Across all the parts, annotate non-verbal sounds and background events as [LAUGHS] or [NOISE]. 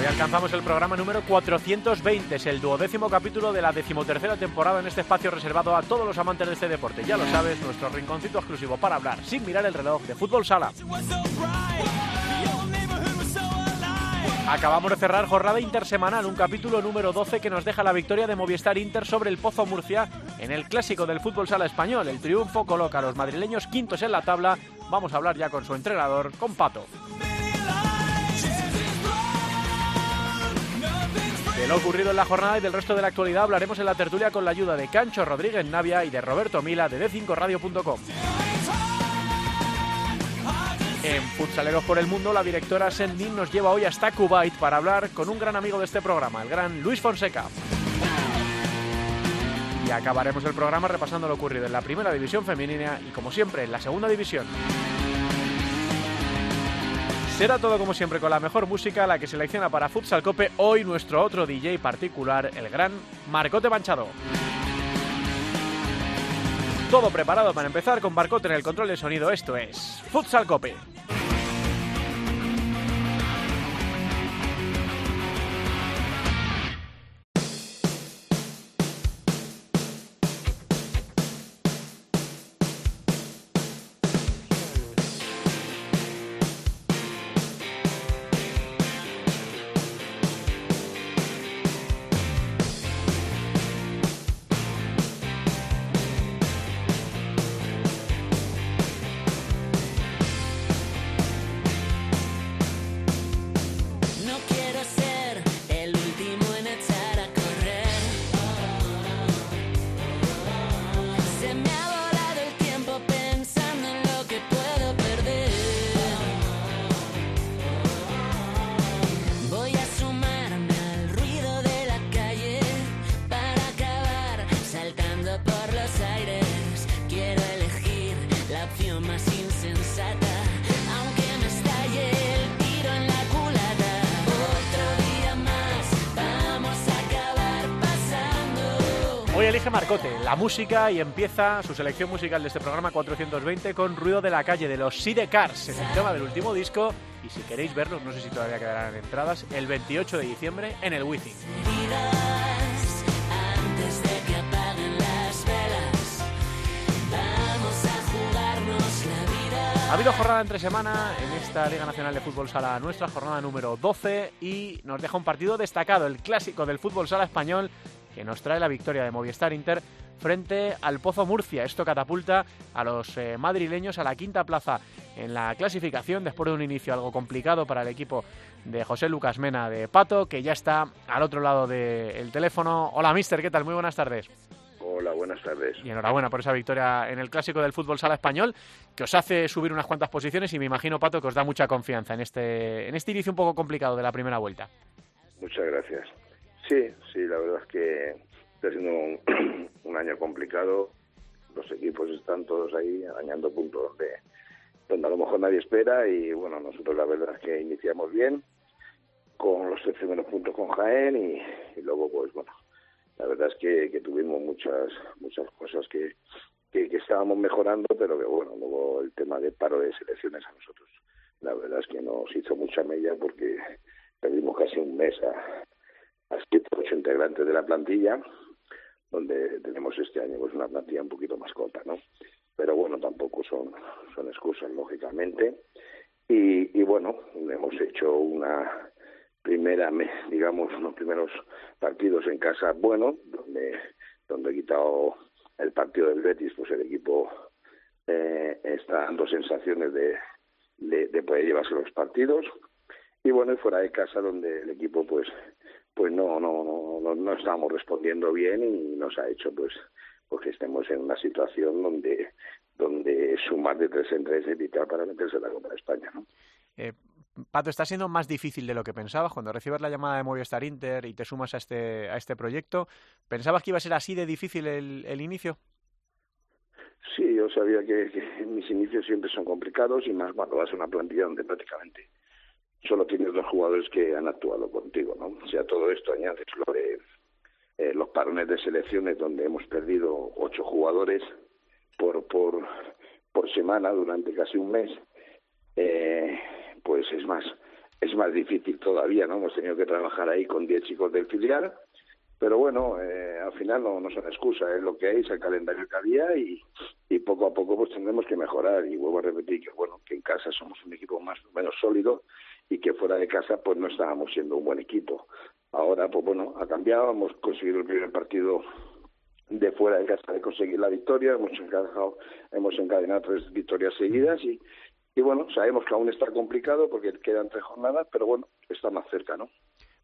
Hoy alcanzamos el programa número 420, es el duodécimo capítulo de la decimotercera temporada en este espacio reservado a todos los amantes de este deporte. Ya lo sabes, nuestro rinconcito exclusivo para hablar sin mirar el reloj de fútbol sala. Acabamos de cerrar jornada intersemanal, un capítulo número 12 que nos deja la victoria de Movistar Inter sobre el Pozo Murcia en el clásico del fútbol sala español. El triunfo coloca a los madrileños quintos en la tabla. Vamos a hablar ya con su entrenador, con Pato. De lo ocurrido en la jornada y del resto de la actualidad hablaremos en la tertulia con la ayuda de Cancho Rodríguez Navia y de Roberto Mila de D5Radio.com. En Futsaleros por el Mundo, la directora Sendin nos lleva hoy hasta Kuwait para hablar con un gran amigo de este programa, el gran Luis Fonseca. Y acabaremos el programa repasando lo ocurrido en la primera división femenina y, como siempre, en la segunda división. Será todo como siempre con la mejor música, la que selecciona para Futsal Cope hoy nuestro otro DJ particular, el gran Marcote Manchado. Todo preparado para empezar con Marcote en el control de sonido. Esto es Futsal Cope. Música y empieza su selección musical de este programa 420 con Ruido de la Calle de los Sidecars, es el tema del último disco. Y si queréis verlos, no sé si todavía quedarán entradas, el 28 de diciembre en el Wizzing. Ha habido jornada entre semana en esta Liga Nacional de Fútbol Sala nuestra, jornada número 12, y nos deja un partido destacado, el clásico del fútbol sala español, que nos trae la victoria de Movistar Inter frente al Pozo Murcia. Esto catapulta a los eh, madrileños a la quinta plaza en la clasificación después de un inicio algo complicado para el equipo de José Lucas Mena de Pato, que ya está al otro lado del teléfono. Hola, mister, ¿qué tal? Muy buenas tardes. Hola, buenas tardes. Y enhorabuena por esa victoria en el clásico del fútbol sala español, que os hace subir unas cuantas posiciones y me imagino, Pato, que os da mucha confianza en este, en este inicio un poco complicado de la primera vuelta. Muchas gracias. Sí, sí, la verdad es que está siendo [CLEARS THROAT] un, año complicado. Los equipos están todos ahí arañando puntos donde, donde a lo mejor nadie espera y bueno, nosotros la verdad es que iniciamos bien con los primeros puntos con Jaén y, y luego pues bueno, la verdad es que, que tuvimos muchas muchas cosas que, que, que estábamos mejorando, pero que bueno, luego el tema de paro de selecciones a nosotros, la verdad es que nos hizo mucha mella porque perdimos casi un mes a, a siete, ocho integrantes de la plantilla, donde tenemos este año pues una plantilla un poquito más corta, ¿no? Pero bueno, tampoco son, son excusas, lógicamente. Y, y bueno, hemos hecho una primera, me- digamos, unos primeros partidos en casa buenos, donde, donde he quitado el partido del Betis, pues el equipo eh, está dando sensaciones de, de, de poder llevarse los partidos. Y bueno, y fuera de casa, donde el equipo, pues, pues no, no, no, no, no estábamos respondiendo bien y nos ha hecho, pues, pues que estemos en una situación donde, donde sumar de tres en tres es vital para meterse en la Copa de España, ¿no? Eh, Pato, está siendo más difícil de lo que pensabas cuando recibes la llamada de Movistar Inter y te sumas a este, a este proyecto. ¿Pensabas que iba a ser así de difícil el, el inicio? Sí, yo sabía que, que, mis inicios siempre son complicados y más cuando vas a una plantilla donde prácticamente solo tienes dos jugadores que han actuado contigo, ¿no? O sea, todo esto añades lo de eh, los parones de selecciones donde hemos perdido ocho jugadores por, por, por semana durante casi un mes, eh, pues es más, es más difícil todavía, ¿no? Hemos tenido que trabajar ahí con diez chicos del filial, pero bueno, eh, al final no, no son excusa, es lo que hay, es el calendario que había y, y poco a poco pues tendremos que mejorar y vuelvo a repetir que bueno, que en casa somos un equipo más o menos sólido y que fuera de casa pues no estábamos siendo un buen equipo. Ahora pues bueno, ha cambiado, hemos conseguido el primer partido de fuera de casa de conseguir la victoria, hemos encadenado, hemos encadenado tres victorias seguidas y, y bueno, sabemos que aún está complicado porque quedan tres jornadas, pero bueno, está más cerca, ¿no?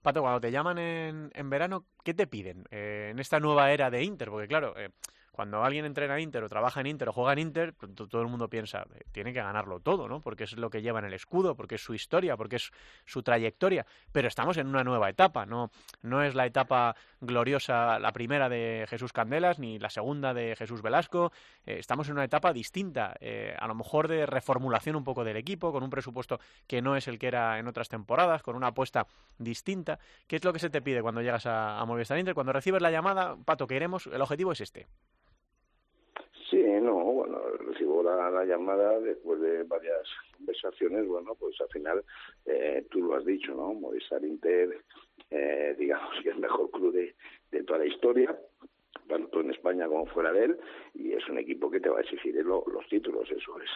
Pato, cuando te llaman en, en verano, ¿qué te piden eh, en esta nueva era de Inter? Porque claro, eh, cuando alguien entrena en Inter o trabaja en Inter o juega en Inter, todo el mundo piensa, eh, tiene que ganarlo todo, ¿no? Porque es lo que lleva en el escudo, porque es su historia, porque es su trayectoria. Pero estamos en una nueva etapa, no, no es la etapa gloriosa, la primera de Jesús Candelas, ni la segunda de Jesús Velasco. Eh, estamos en una etapa distinta, eh, a lo mejor de reformulación un poco del equipo, con un presupuesto que no es el que era en otras temporadas, con una apuesta distinta. ¿Qué es lo que se te pide cuando llegas a, a Movistar Inter? Cuando recibes la llamada, Pato, que iremos, el objetivo es este. Sí, no, bueno, recibo la, la, llamada después de varias conversaciones, bueno, pues al final eh, tú lo has dicho, ¿no? Movistar Inter, eh, digamos que es el mejor club de, toda la historia, tanto en España como fuera de él, y es un equipo que te va a exigir lo, los títulos, eso es.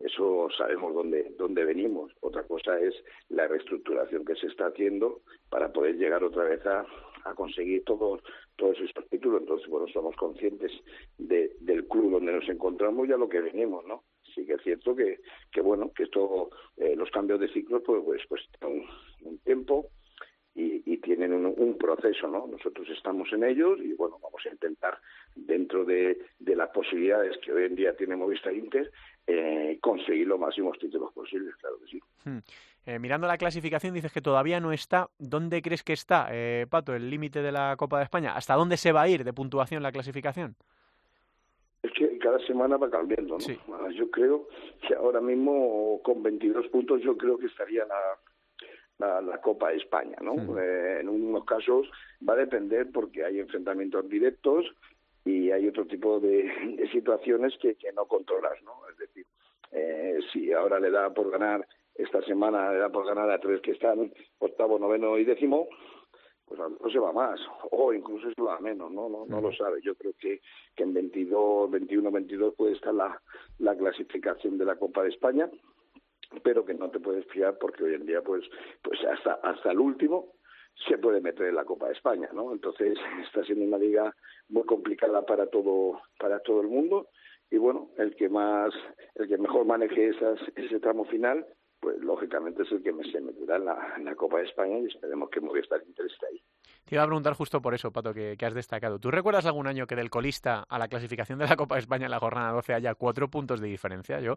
Eso sabemos dónde, dónde venimos. Otra cosa es la reestructuración que se está haciendo para poder llegar otra vez a, a conseguir todos todos esos títulos. Entonces, bueno, somos conscientes de, del club donde nos encontramos y a lo que venimos, ¿no? Sí que es cierto que, que bueno, que esto, eh, los cambios de ciclos, pues, pues, pues un, un tiempo y, y tienen un, un, proceso, ¿no? Nosotros estamos en ellos y, bueno, vamos a intentar, dentro de, de las posibilidades que hoy en día tiene Movistar Inter, eh, conseguir los máximos títulos posibles, claro que sí. Hmm. Eh, mirando la clasificación, dices que todavía no está. ¿Dónde crees que está, eh, Pato, el límite de la Copa de España? ¿Hasta dónde se va a ir de puntuación la clasificación? Es que cada semana va cambiando, ¿no? Sí. Yo creo que ahora mismo con 22 puntos yo creo que estaría la, la, la Copa de España, ¿no? Eh, en unos casos va a depender porque hay enfrentamientos directos y hay otro tipo de, [LAUGHS] de situaciones que, que no controlas, ¿no? Es decir, eh, si ahora le da por ganar esta semana le da por ganar a tres que están octavo, noveno y décimo, pues a lo mejor se va más, o incluso se va menos, ¿no? No, no lo sabe. Yo creo que, que en 22, 21, 22 puede estar la, la clasificación de la Copa de España, pero que no te puedes fiar porque hoy en día, pues, pues hasta, hasta el último se puede meter en la Copa de España, ¿no? Entonces [LAUGHS] está siendo una liga muy complicada para todo, para todo el mundo y bueno, el que más, el que mejor maneje esas, ese tramo final, pues lógicamente es el que se meterá en la, en la Copa de España y esperemos que Movistar Inter esté ahí. Te iba a preguntar justo por eso, Pato, que, que, has destacado. ¿Tú recuerdas algún año que del colista a la clasificación de la Copa de España en la jornada 12 haya cuatro puntos de diferencia? Yo,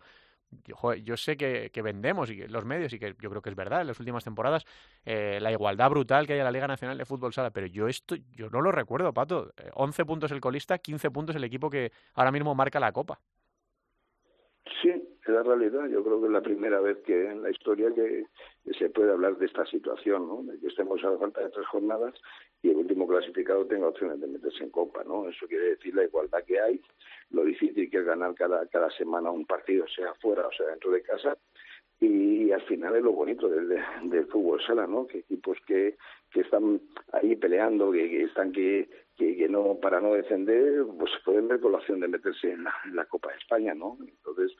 yo, sé que, que, vendemos y que los medios y que yo creo que es verdad en las últimas temporadas eh, la igualdad brutal que hay en la Liga Nacional de Fútbol Sala, pero yo esto yo no lo recuerdo, Pato. 11 puntos el colista, 15 puntos el equipo que ahora mismo marca la Copa. Sí, es la realidad. Yo creo que es la primera vez que en la historia que, se puede hablar de esta situación, ¿no? De que estemos a la falta de tres jornadas y el último clasificado tenga opciones de meterse en Copa, ¿no? Eso quiere decir la igualdad que hay, lo difícil que es ganar cada, cada semana un partido, sea fuera o sea dentro de casa, y, al final es lo bonito del, del fútbol sala, ¿no? Que equipos que, que están ahí peleando, que, están que, que, no para no descender, pues pueden ver con la opción de meterse en la, en la Copa de España, ¿no? Entonces,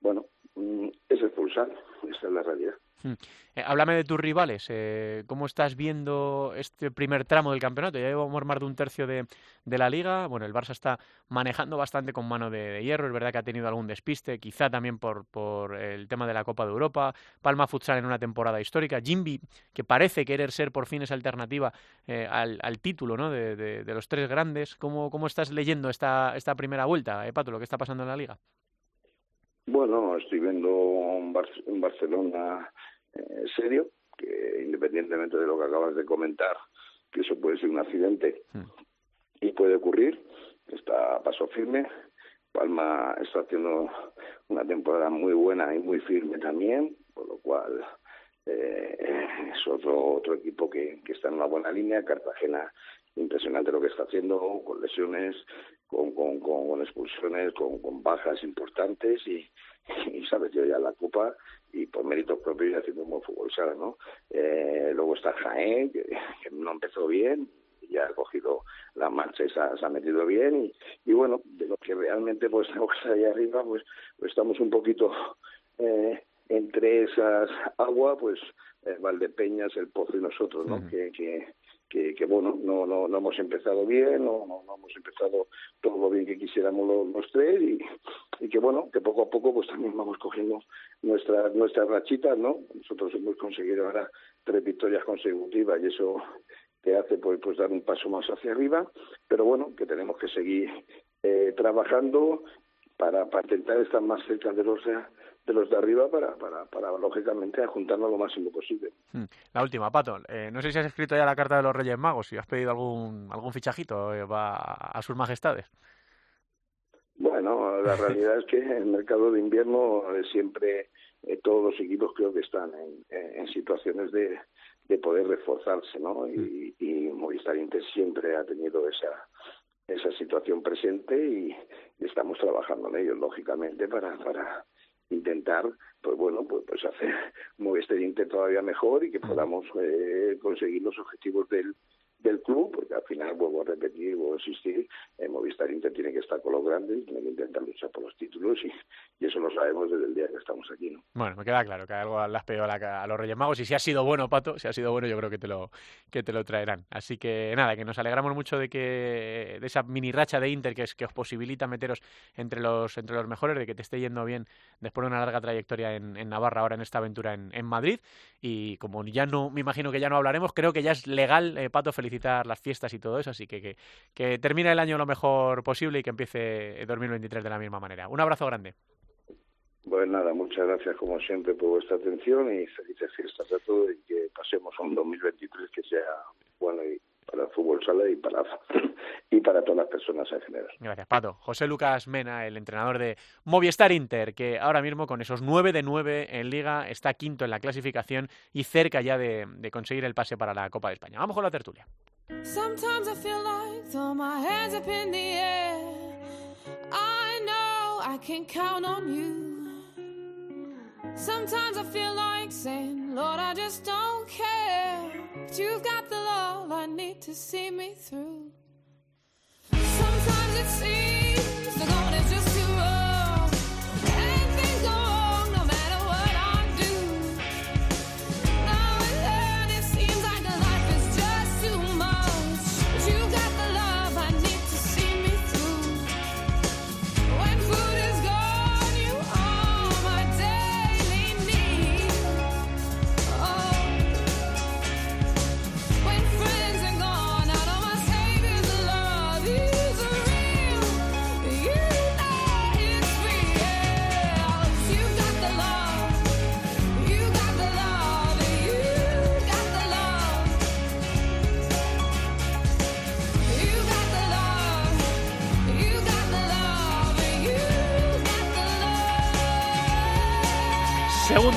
bueno, mm, es expulsar, esa es la realidad. Hmm. Eh, háblame de tus rivales. Eh, ¿Cómo estás viendo este primer tramo del campeonato? Ya llevamos más de un tercio de, de, la liga. Bueno, el Barça está manejando bastante con mano de, hierro. Es verdad que ha tenido algún despiste, quizá también por, por el tema de la Copa de Europa. Palma Futsal en una temporada histórica. Jimby, que parece querer ser por fin esa alternativa eh, al, al, título ¿no? de, los tres grandes. ¿Cómo, cómo estás leyendo esta, esta primera vuelta, Pato, lo que está pasando en la liga? Bueno, estoy viendo un, Bar un Barcelona eh, serio, que independientemente de lo que acabas de comentar, que eso puede ser un accidente y puede ocurrir, está a paso firme. Palma está haciendo una temporada muy buena y muy firme también, por lo cual eh, es otro otro equipo que, que está en una buena línea. Cartagena, impresionante lo que está haciendo, con lesiones, con, con, con, expulsiones, con, con bajas importantes y, y sabes, yo ya la Copa y por méritos propios haciendo un buen fútbol ¿sabes? ¿no? Eh, luego está Jaén, que, que no empezó bien, ya ha cogido la marcha y se ha, se ha metido bien y, y, bueno, de lo que realmente pues [LAUGHS] tenemos ahí arriba, pues, pues estamos un poquito eh, entre esas aguas, pues eh, Valdepeñas, el Pozo y nosotros, ¿no? Que, que, que, que, bueno, no, no, no hemos empezado bien, no, no, hemos empezado todo lo bien que quisiéramos los, los tres y, y que bueno, que poco a poco pues también vamos cogiendo nuestras nuestras rachitas, ¿no? Nosotros hemos conseguido ahora tres victorias consecutivas y eso te hace pues, pues dar un paso más hacia arriba, pero bueno, que tenemos que seguir eh, trabajando para, para intentar estar más cerca de los de, los de arriba para, para, para lógicamente juntarnos lo máximo posible. Hmm. La última, Pato. Eh, no sé si has escrito ya la carta de los Reyes Magos, si has pedido algún algún fichajito eh, va a sus majestades. Bueno, la realidad es que el mercado de invierno eh, siempre eh, todos los equipos creo que están en, en situaciones de, de poder reforzarse, ¿no? Y, y Movistar Inter siempre ha tenido esa esa situación presente y, estamos trabajando en ello, lógicamente, para, para intentar, pues bueno, pues, pues hacer [LAUGHS] Movistar todavía mejor y que podamos eh, conseguir los objetivos del, del club, porque al final, vuelvo a repetir, vuelvo a insistir, eh, Movistar Inter tiene que estar con los grandes, tiene que intentar luchar por los títulos y, eso lo sabemos desde el día que estamos aquí, ¿no? Bueno, me queda claro que algo has pedido a, a, los Reyes Magos y si ha sido bueno, Pato, si ha sido bueno yo creo que te lo, que te lo traerán. Así que nada, que nos alegramos mucho de que de esa mini racha de Inter que, es, que os posibilita meteros entre los, entre los mejores, de que te esté yendo bien después de una larga trayectoria en, en Navarra, ahora en esta aventura en, en, Madrid. Y como ya no, me imagino que ya no hablaremos, creo que ya es legal, eh, Pato, felicitar las fiestas y todo eso, así que, que, que termine el año lo mejor posible y que empiece 2023 de la misma manera. Un abrazo grande. Pues nada, muchas gracias como siempre por vuestra atención y felices fiestas a todos y que pasemos un 2023 que sea bueno y para el fútbol sala y para y para todas las personas en general. Gracias, Pato. José Lucas Mena, el entrenador de Movistar Inter, que ahora mismo con esos 9 de 9 en Liga está quinto en la clasificación y cerca ya de, de conseguir el pase para la Copa de España. Vamos con la tertulia. Sometimes I feel like throw my hands up in the air. I know I can count on you. Sometimes I feel like saying, Lord, I just don't care. But you've got the love I need to see me through. Sometimes it seems the going is just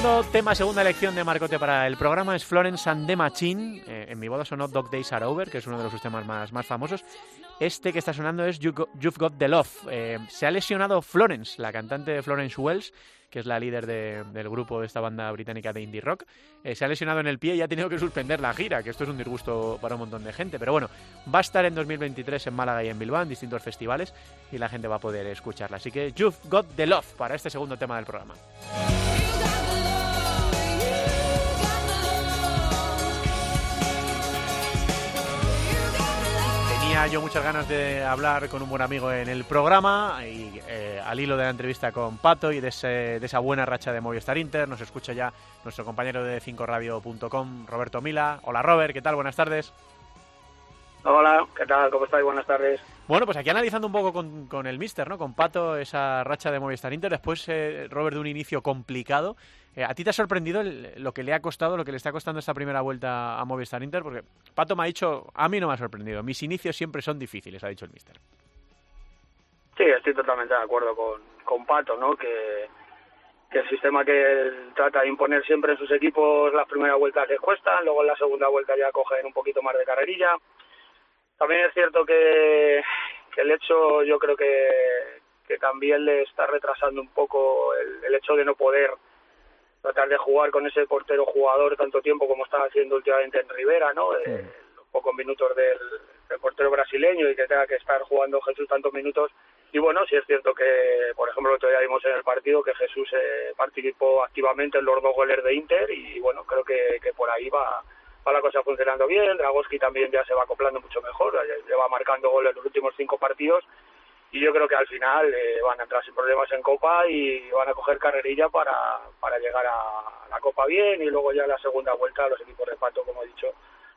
Segundo tema, segunda elección de Marcote para el programa es Florence and the Machine. Eh, en mi boda sonó Dog Days Are Over, que es uno de los temas más, más famosos. Este que está sonando es You've Got the Love. Eh, se ha lesionado Florence, la cantante de Florence Wells, que es la líder de- del grupo de esta banda británica de indie rock. Eh, se ha lesionado en el pie y ha tenido que suspender la gira, que esto es un disgusto para un montón de gente. Pero bueno, va a estar en 2023 en Málaga y en Bilbao, en distintos festivales, y la gente va a poder escucharla. Así que You've Got the Love para este segundo tema del programa. Tenía yo muchas ganas de hablar con un buen amigo en el programa y eh, al hilo de la entrevista con Pato y de, ese- de esa buena racha de Movistar Inter nos escucha ya nuestro compañero de 5radio.com, Roberto Mila. Hola Robert, ¿qué tal? Buenas tardes. Hola, ¿qué tal? ¿Cómo estáis? Buenas tardes. Bueno, pues aquí analizando un poco con, con el Mister, ¿no? Con Pato, esa racha de Movistar Inter. Después, eh, Robert, de un inicio complicado. Eh, ¿A ti te ha sorprendido lo que le ha costado, lo que le está costando esta primera vuelta a Movistar Inter? Porque Pato me ha dicho, a mí no me ha sorprendido. Mis inicios siempre son difíciles, ha dicho el Mister. Sí, estoy totalmente de acuerdo con, con Pato, ¿no? Que, el sistema que él trata de imponer siempre en sus equipos, las primeras vueltas les cuestan, luego en la segunda vuelta ya cogen un poquito más de carrerilla. También es cierto que, el hecho, yo creo que, que también le está retrasando un poco el hecho de no poder tratar de jugar con ese portero jugador tanto tiempo como estaba haciendo últimamente en Rivera, ¿no? Eh, los pocos minutos del, del portero brasileño y que tenga que estar jugando Jesús tantos minutos. Y bueno, sí es cierto que, por ejemplo, el otro día vimos en el partido que Jesús eh, participó activamente en los dos goles de Inter y bueno, creo que, que por ahí va, va la cosa funcionando bien. Dragoski también ya se va acoplando mucho mejor, ya- lleva marcando goles en los últimos cinco partidos y yo creo que al final eh, van a entrar sin problemas en Copa y van a coger carrerilla para, para llegar a la Copa bien y luego ya la segunda vuelta los equipos de Pato, como he dicho,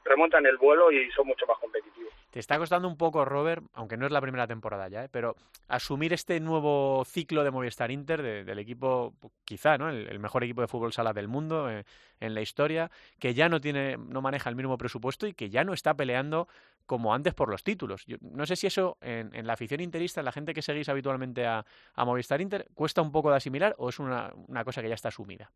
remontan el vuelo y son mucho más competitivos. Te está costando un poco, Robert, aunque no es la primera temporada ya, ¿eh? pero asumir este nuevo ciclo de Movistar Inter, de- del equipo, quizá, ¿no? El, mejor equipo de fútbol sala del mundo eh, en la historia, que ya no tiene, no maneja el mínimo presupuesto y que ya no está peleando como antes por los títulos. Yo no sé si eso en, la afición interista, en la gente que seguís habitualmente a, Movistar Inter, cuesta un poco de asimilar o es una cosa que ya está asumida.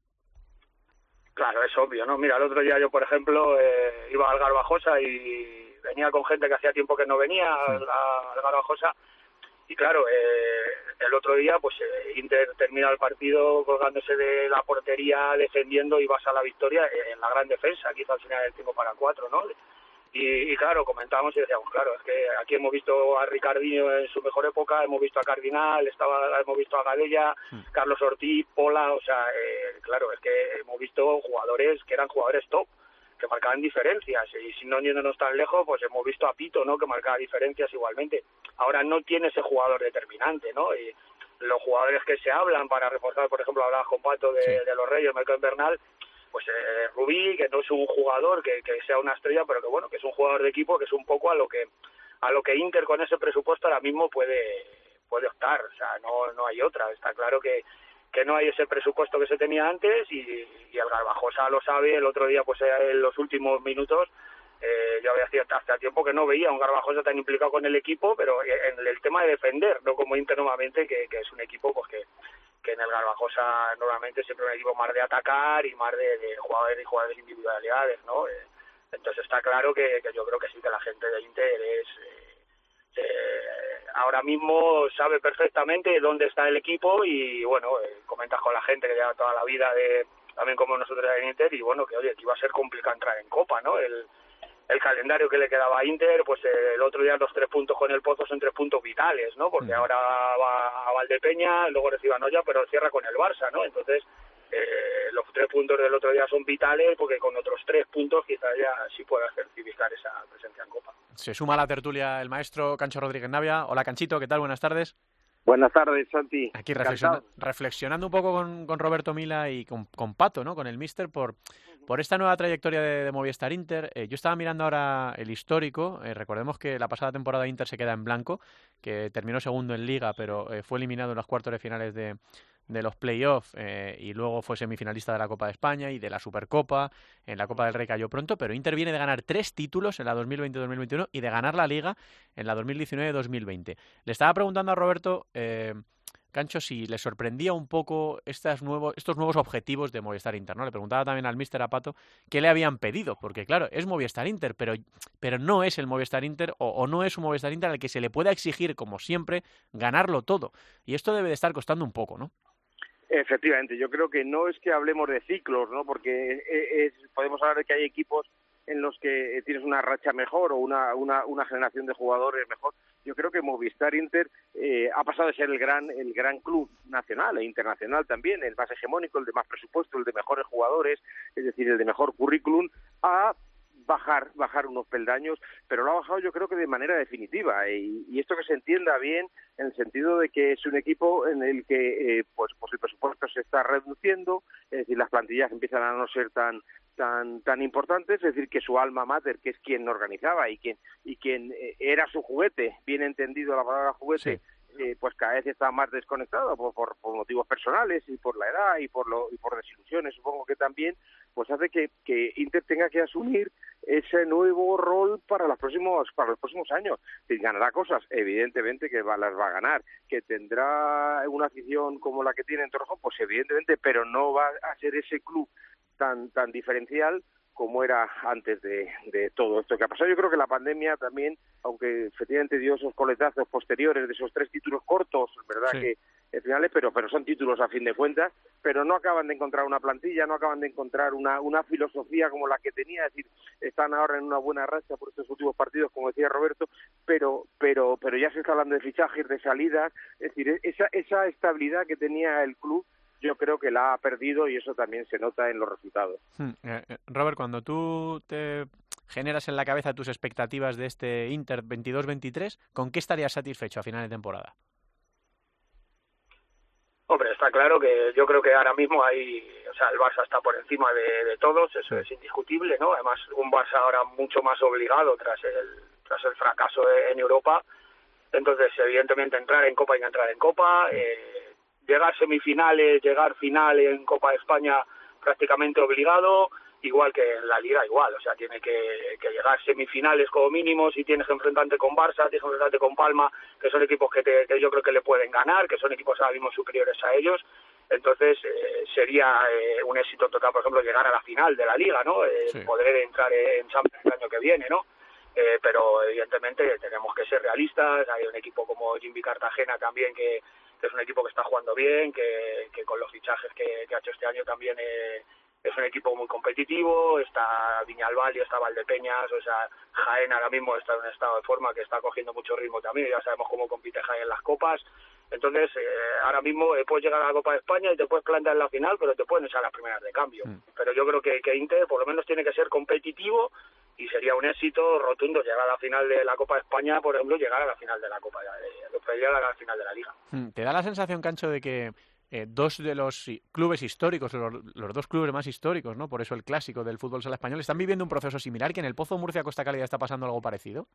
Claro, es obvio, ¿no? Mira, el otro día yo, por ejemplo, eh, iba al Garbajosa y venía con gente que hacía tiempo que no venía al, al Garbajosa y claro, eh, el otro día, pues eh, Inter termina el partido colgándose de la portería, defendiendo y vas a la victoria en la gran defensa, quizá al final del tiempo para cuatro, ¿no? Y, y claro, comentábamos y decíamos, claro, es que aquí hemos visto a Ricardinho en su mejor época, hemos visto a Cardinal, estaba, hemos visto a Gadella, Carlos Ortiz, Pola, o sea, eh, claro, es que hemos visto jugadores que eran jugadores top, que marcaban diferencias, y si no yéndonos tan lejos, pues hemos visto a Pito, ¿no?, que marcaba diferencias igualmente. Ahora no tiene ese jugador determinante, ¿no?, y los jugadores que se hablan para reforzar, por ejemplo, hablabas con Pato de, Sí. de los Reyes, Mercado Bernal, pues eh, Rubí, que no es un jugador que, que sea una estrella, pero que bueno, que es un jugador de equipo, que es un poco a lo que a lo que Inter con ese presupuesto ahora mismo puede puede optar, o sea, no no hay otra, está claro que que no hay ese presupuesto que se tenía antes y, y el Garbajosa lo sabe, el otro día pues eh, en los últimos minutos eh, yo había hacía hasta tiempo que no veía a un Garbajosa tan implicado con el equipo, pero en el tema de defender, no como Inter normalmente, que, que es un equipo pues que, que en el Garbajosa normalmente siempre un equipo más de atacar y más de, jugadores y jugadores individualidades, ¿no? Eh, entonces está claro que, que yo creo que sí que la gente de Inter es eh, eh, ahora mismo sabe perfectamente dónde está el equipo y bueno, eh, comentas con la gente que lleva toda la vida de también como nosotros en Inter y bueno, que oye, que iba a ser complicado entrar en Copa, ¿no? El, el calendario que le quedaba a Inter, pues eh, el otro día los tres puntos con el Pozo son tres puntos vitales, ¿no? Porque ahora va a Valdepeña, luego recibe a Noya, pero cierra con el Barça, ¿no? Entonces, eh, los tres puntos del otro día son vitales porque con otros tres puntos quizás ya sí pueda certificar esa presencia en Copa. Se suma a la tertulia el maestro Cancho Rodríguez Navia. Hola Canchito, ¿qué tal? Buenas tardes. Buenas tardes, Santi. Aquí reflexiona- reflexionando un poco con, con Roberto Mila y con, con Pato, ¿no? Con el Mister por, por esta nueva trayectoria de, de Movistar Inter. Eh, yo estaba mirando ahora el histórico. eh, recordemos que la pasada temporada Inter se queda en blanco, que terminó segundo en Liga, pero eh, fue eliminado en los cuartos de finales de, de los playoffs eh, y luego fue semifinalista de la Copa de España y de la Supercopa. En la Copa del Rey cayó pronto, pero Inter viene de ganar tres títulos en la 2020-2021 y de ganar la Liga en la 2019-2020. Le estaba preguntando a Roberto, eh, Cancho, si le sorprendía un poco estas nuevos, estos nuevos objetivos de Movistar Inter, ¿no? Le preguntaba también al Mister Apato qué le habían pedido, porque claro, es Movistar Inter, pero, pero no es el Movistar Inter o, o no es un Movistar Inter al que se le pueda exigir, como siempre, ganarlo todo. Y esto debe de estar costando un poco, ¿no? Efectivamente, yo creo que no es que hablemos de ciclos, ¿no? Porque es- es- podemos hablar de que hay equipos en los que tienes una racha mejor o una, una, una generación de jugadores mejor. Yo creo que Movistar Inter eh, ha pasado de ser el gran, el gran club nacional e internacional también, el más hegemónico, el de más presupuesto, el de mejores jugadores, es decir, el de mejor currículum, a bajar, bajar unos peldaños, pero lo ha bajado yo creo que de manera definitiva y, y esto que se entienda bien en el sentido de que es un equipo en el que eh, pues, pues el presupuesto se está reduciendo, es decir, las plantillas empiezan a no ser tan tan tan importantes, es decir, que su alma mater, que es quien organizaba y quien y quien eh, era su juguete, bien entendido la palabra juguete, eh, pues cada vez está más desconectado por, por, motivos personales y por la edad y por lo y por desilusiones supongo que también pues hace que, que Inter tenga que asumir ese nuevo rol para los próximos para los próximos años. Si ganará cosas evidentemente que va, las va a ganar. Que tendrá una afición como la que tiene en Torrejón pues evidentemente pero no va a ser ese club tan tan diferencial como era antes de, de, todo esto que ha pasado. Yo creo que la pandemia también, aunque efectivamente dio esos coletazos posteriores de esos tres títulos cortos, verdad sí. que en finales, pero pero son títulos a fin de cuentas, pero no acaban de encontrar una plantilla, no acaban de encontrar una una filosofía como la que tenía, es decir, están ahora en una buena racha por estos últimos partidos, como decía Roberto, pero pero pero ya se está hablando de fichajes, de salidas, es decir, esa esa estabilidad que tenía el club yo creo que la ha perdido y eso también se nota en los resultados. Hmm. Eh, Robert, cuando tú te generas en la cabeza tus expectativas de este Inter 22-23, ¿con qué estarías satisfecho a final de temporada? Hombre, está claro que yo creo que ahora mismo hay, o sea, el Barça está por encima de, de todos, eso es indiscutible, ¿no? Además, un Barça ahora mucho más obligado tras el tras el fracaso en Europa. Entonces, evidentemente, entrar en Copa y entrar en Copa, eh, llegar semifinales, llegar final en Copa de España prácticamente obligado, igual que en la Liga, igual, o sea, tiene que, que llegar semifinales como mínimo, si tienes que enfrentarte con Barça, tienes que enfrentarte con Palma, que son equipos que, te, que yo creo que le pueden ganar, que son equipos ahora mismo superiores a ellos, entonces eh, sería eh, un éxito total, por ejemplo, llegar a la final de la Liga, ¿no? Eh, sí. Poder entrar en Champions el año que viene, ¿no? Eh, pero evidentemente tenemos que ser realistas, hay un equipo como Jimmy Cartagena también que, que es un equipo que está jugando bien, que, que con los fichajes que, que ha hecho este año también eh, es un equipo muy competitivo, está Viñalbal y está Valdepeñas, o sea, Jaén ahora mismo está en un estado de forma que está cogiendo mucho ritmo también, ya sabemos cómo compite Jaén en las copas, entonces eh, ahora mismo eh, puedes llegar a la Copa de España y te puedes plantear en la final, pero te pueden echar las primeras de cambio, mm. pero yo creo que, que Inter por lo menos tiene que ser competitivo y sería un éxito rotundo llegar a la final de la Copa de España, por ejemplo, llegar a la final de la Copa, de, llegar a la final de la Liga. Mm, ¿Te da la sensación, Cancho, de que eh, dos de los clubes históricos, los, los, dos clubes más históricos, ¿no? Por eso el clásico del fútbol sala español, están viviendo un proceso similar, que en el Pozo Murcia Costa Calidad está pasando algo parecido.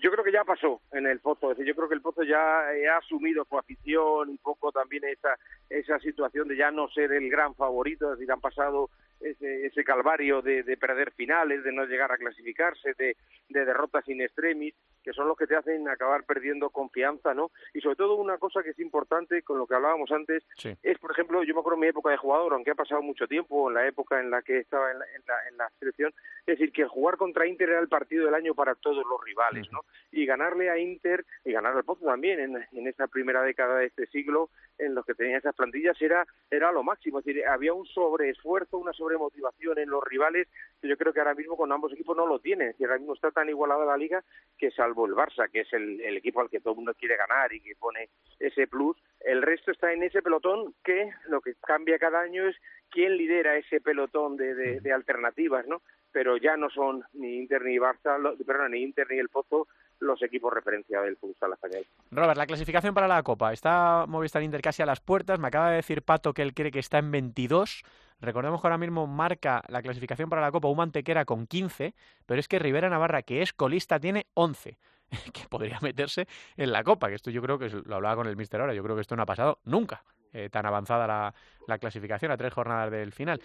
Yo creo que ya pasó en el Pozo, es decir, yo creo que el Pozo ya ha asumido su afición, un poco también esa, esa situación de ya no ser el gran favorito, es decir, han pasado ese, ese calvario de, de perder finales, de no llegar a clasificarse, de, de derrotas in extremis, que son los que te hacen acabar perdiendo confianza, ¿no? Y sobre todo una cosa que es importante con lo que hablábamos antes, sí. es, por ejemplo, yo me acuerdo en mi época de jugador, aunque ha pasado mucho tiempo, en la época en la que estaba en la, en la, en la selección, es decir, que jugar contra Inter era el partido del año para todos los rivales, ¿no? Y ganarle a Inter, y ganarle al Pozo también, en, en esta primera década de este siglo, en los que tenía esas plantillas, era, era lo máximo, es decir, había un sobreesfuerzo, una sobremotivación en los rivales, que yo creo que ahora mismo con ambos equipos no lo tienen, es decir, ahora mismo está tan igualada la liga que salvo el Barça, que es el, el equipo al que todo el mundo quiere ganar y que pone ese plus, el resto está en ese pelotón que lo que cambia cada año es quién lidera ese pelotón de, de, de alternativas, ¿no? Pero ya no son ni Inter ni Barça, lo, perdón, ni Inter ni el Pozo los equipos referencia del futsal español. Robert, la clasificación para la Copa. Está Movistar Inter casi a las puertas. Me acaba de decir Pato que él cree que está en 22. Recordemos que ahora mismo marca la clasificación para la Copa un Mantequera con 15, pero es que Rivera Navarra, que es colista, tiene 11 [LAUGHS] que podría meterse en la Copa, que esto yo creo que lo hablaba con el Mister ahora, yo creo que esto no ha pasado nunca, eh, tan avanzada la, clasificación a tres jornadas del final.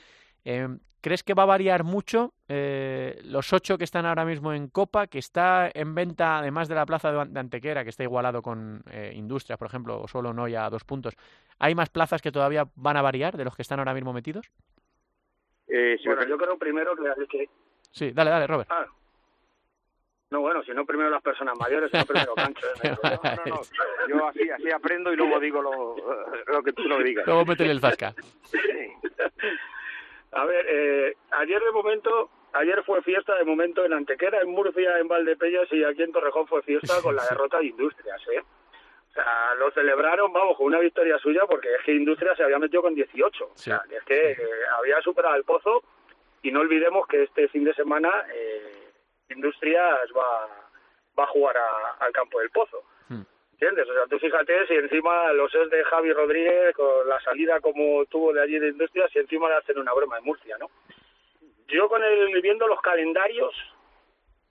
Eh, ¿Crees que va a variar mucho eh, los ocho que están ahora mismo en Copa, que está en venta, además de la plaza de Antequera, que está igualado con eh, Industrias, por ejemplo, o solo no ya a dos puntos? ¿Hay más plazas que todavía van a variar de los que están ahora mismo metidos? Eh, sí, bueno, yo creo primero que... Sí, dale, dale, Robert. Ah. No, bueno, si no primero las personas mayores, sino primero Cancho. ¿eh? [LAUGHS] No, no, no, yo así, así aprendo y luego digo lo, lo que tú no digas. Luego métele el zasca. Sí. A ver, eh, ayer de momento, ayer fue fiesta de momento en Antequera, en Murcia, en Valdepellas y aquí en Torrejón fue fiesta con la derrota de Industrias, ¿eh? O sea, lo celebraron, vamos, con una victoria suya porque es que Industrias se había metido con 18. O sea, que es que, que había superado el pozo y no olvidemos que este fin de semana eh, Industrias va, va a jugar a- al campo del Pozo. ¿Entiendes? O sea, tú fíjate si encima los es de Javi Rodríguez con la salida como tuvo de allí de Industrias y encima le hacen una broma en Murcia, ¿no? Yo con el viendo los calendarios,